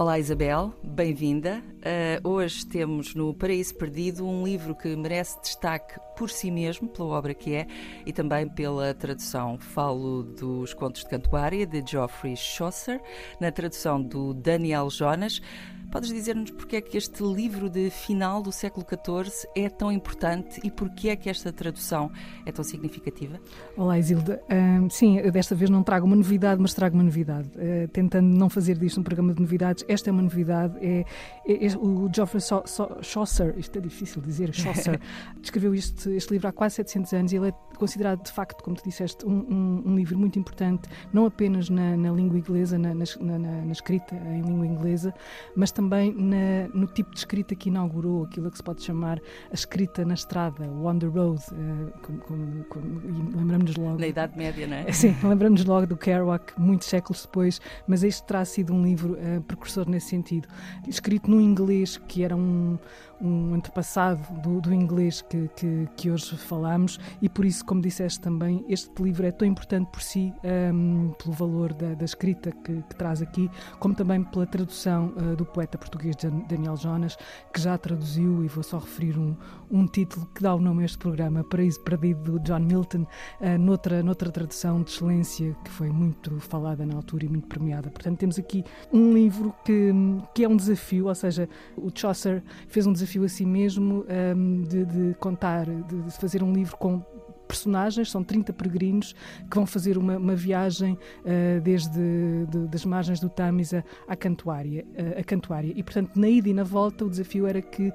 Olá Isabel, bem-vinda. Uh, hoje temos no Paraíso Perdido um livro que merece destaque por si mesmo, pela obra que é e também pela tradução. Falo dos Contos de Cantuária de Geoffrey Chaucer, na tradução do Daniel Jonas. Podes dizer-nos porque é que este livro de final do século XIV é tão importante e porque é que esta tradução é tão significativa? Olá, Isilda. Sim, desta vez não trago uma novidade, mas trago uma novidade. Uh, tentando não fazer disto um programa de novidades, esta é uma novidade. É, é, é o Geoffrey so so Chaucer, isto é difícil dizer, Chaucer, escreveu este, este livro há quase 700 anos e ele é considerado, de facto, como tu disseste, um, um, um livro muito importante, não apenas na, na língua inglesa, na, na, na, escrita em língua inglesa, mas também na, no tipo de escrita que inaugurou aquilo que se pode chamar a escrita na estrada, o on the road. Uh, como, como, como, lembramos logo. Na Idade Média, não é? Sim, lembramos logo do Kerouac, muitos séculos depois, mas este terá sido um livro uh, precursor nesse sentido. Escrito no inglês, que era um um antepassado do, do inglês que, que, que, hoje falamos, e por isso, como disseste também, este livro é tão importante por si, um, pelo valor da, da escrita que, que, traz aqui, como também pela tradução uh, do poeta português Daniel Jonas, que já traduziu, e vou só referir um, um título que dá o nome a este programa, Paraíso Perdido, de John Milton, uh, noutra, noutra tradução de excelência que foi muito falada na altura e muito premiada. Portanto, temos aqui um livro que, que é um desafio, ou seja, o Chaucer fez um desafio a si mesmo um, de, de, contar, de, de fazer um livro com personagens, são 30 peregrinos que vão fazer uma, uma viagem uh, desde de, das margens do Tamisa à Cantuária, uh, Cantuária. E, portanto, na ida e na volta, o desafio era que, uh,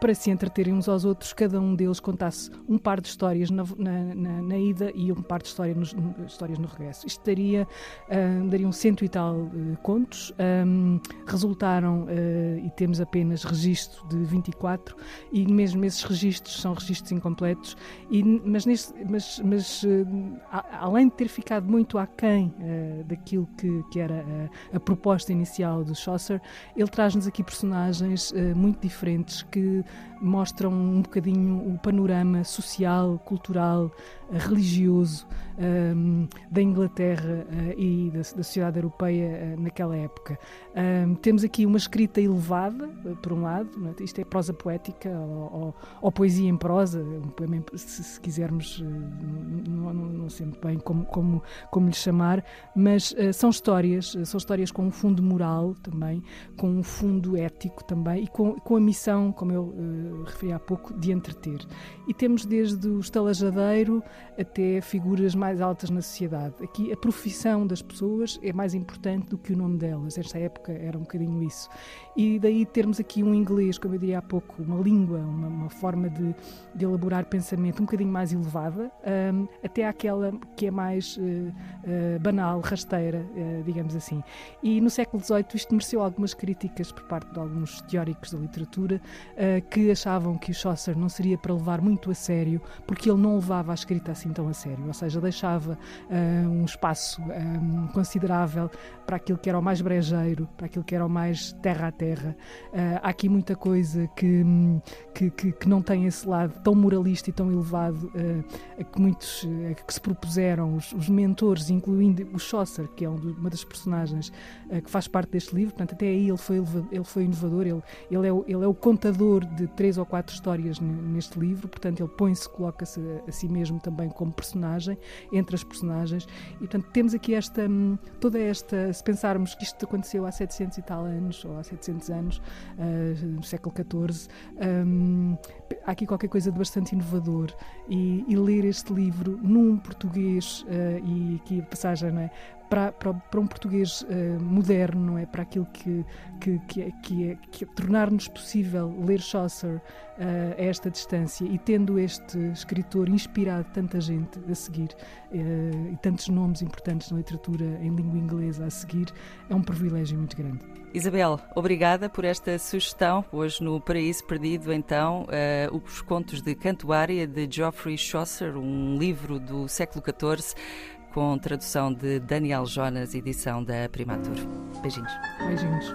para se entreterem uns aos outros, cada um deles contasse um par de histórias na, na, na, na ida e um par de história no, histórias no regresso. Isto daria, daria um cento e tal contos. Um, resultaram, e temos apenas registro de 24, e mesmo esses registros são registros incompletos, e, mas mas, neste, mas, mas uh, além de ter ficado muito aquém uh, daquilo que, que era a, a, proposta inicial do Chaucer, ele traz-nos aqui personagens uh, muito diferentes que mostram um bocadinho o panorama social, cultural, religioso um, da Inglaterra uh, e da, da, sociedade europeia uh, naquela época. Um, temos aqui uma escrita elevada, uh, por um lado, é? isto é prosa poética ou, ou, ou poesia em prosa, se, se quisermos, não, não, não, sei muito bem como, como, como lhe chamar, mas são histórias, são histórias com um fundo moral também, com um fundo ético também e com, com a missão, como eu referi há pouco, de entreter. E temos desde o estalajadeiro até figuras mais altas na sociedade. Aqui a profissão das pessoas é mais importante do que o nome delas. Esta época era um bocadinho isso. E daí termos aqui um inglês, como eu diria há pouco, uma língua, uma, uma forma de, de, elaborar pensamento um bocadinho mais elevada, um, até aquela que é mais uh, uh, banal, rasteira, uh, digamos assim. E no século XVIII isto mereceu algumas críticas por parte de alguns teóricos da literatura que achavam que o Chaucer não seria para levar muito a sério, porque ele não levava a escrita assim tão a sério, ou seja, deixava um espaço um, considerável para aquilo que era o mais brejeiro, para aquilo que era o mais terra a terra. Uh, há aqui muita coisa que, que, que, que, não tem esse lado tão moralista e tão elevado uh, que muitos uh, que se propuseram, os, os, mentores, incluindo o Chaucer, que é um, uma das personagens que faz parte deste livro. Portanto, até aí ele foi, ele foi inovador, ele, ele, é o, ele é o contador de três ou quatro histórias neste livro, portanto, ele põe-se, coloca-se a, si mesmo também como personagem, entre as personagens. E, portanto, temos aqui esta, hum, toda esta, se pensarmos que isto aconteceu há 700 e tal anos, ou há 700 200 anos, uh, século XIV. Um, há aqui qualquer coisa de bastante inovador e, e ler este livro num português, uh, e aqui a passagem, não é? Para, para, para, um português uh, moderno, não é? Para aquilo que, que, que é, que é, que é tornar-nos possível ler Chaucer uh, a esta distância e tendo este escritor inspirado tanta gente a seguir uh, e tantos nomes importantes na literatura em língua inglesa a seguir, é um privilégio muito grande. Isabel, obrigada por esta sugestão. Hoje no Paraíso Perdido, então, uh, os contos de Cantuária de Geoffrey Chaucer, um livro do século XIV com tradução de Daniel Jonas, edição da Primatur. Beijinhos. Beijinhos.